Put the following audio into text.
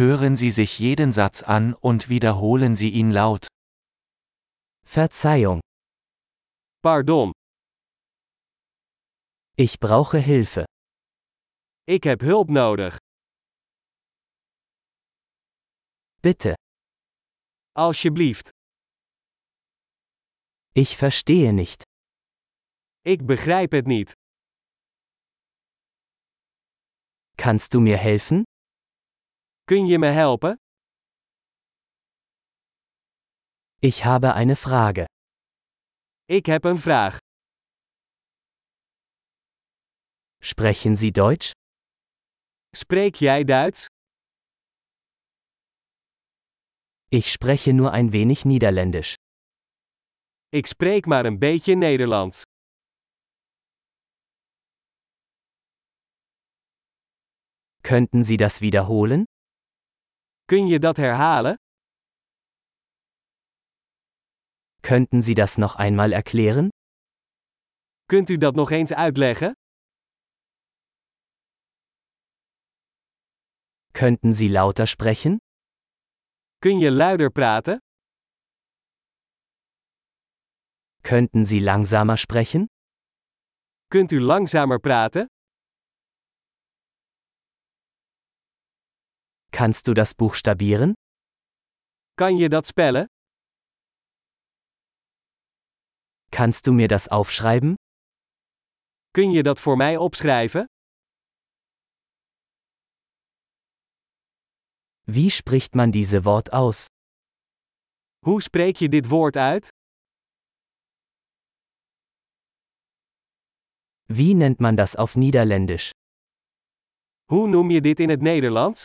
Hören Sie sich jeden Satz an und wiederholen Sie ihn laut. Verzeihung, Pardon, ich brauche Hilfe. ik heb hulp nodig. Bitte, Alsjeblieft. ich verstehe nicht. Ik begrijp het niet. Kannst du mir helfen? Kun je me helpen? Ich habe eine Frage. Ik heb een vraag. Sprechen Sie Deutsch? Spreek jij Duits? Ich spreche nur ein wenig Niederländisch. Ik spreek maar een beetje Nederlands. Könnten Sie das wiederholen? Kun je dat herhalen? Könnten Sie das noch einmal erklären? Kunt u dat nog eens uitleggen? Könnten Sie lauter sprechen? Kun je luider praten? Könnten Sie langsamer sprechen? Kunt u langzamer praten? Kannst du das buchstabieren? Kan je dat spellen? Kannst du mir das aufschreiben? Kun je dat voor mij opschrijven? Wie spricht man diese Wort aus? Hoe spreek je dit woord uit? Wie nennt man das auf Niederländisch? Hoe noem je dit in het Nederlands?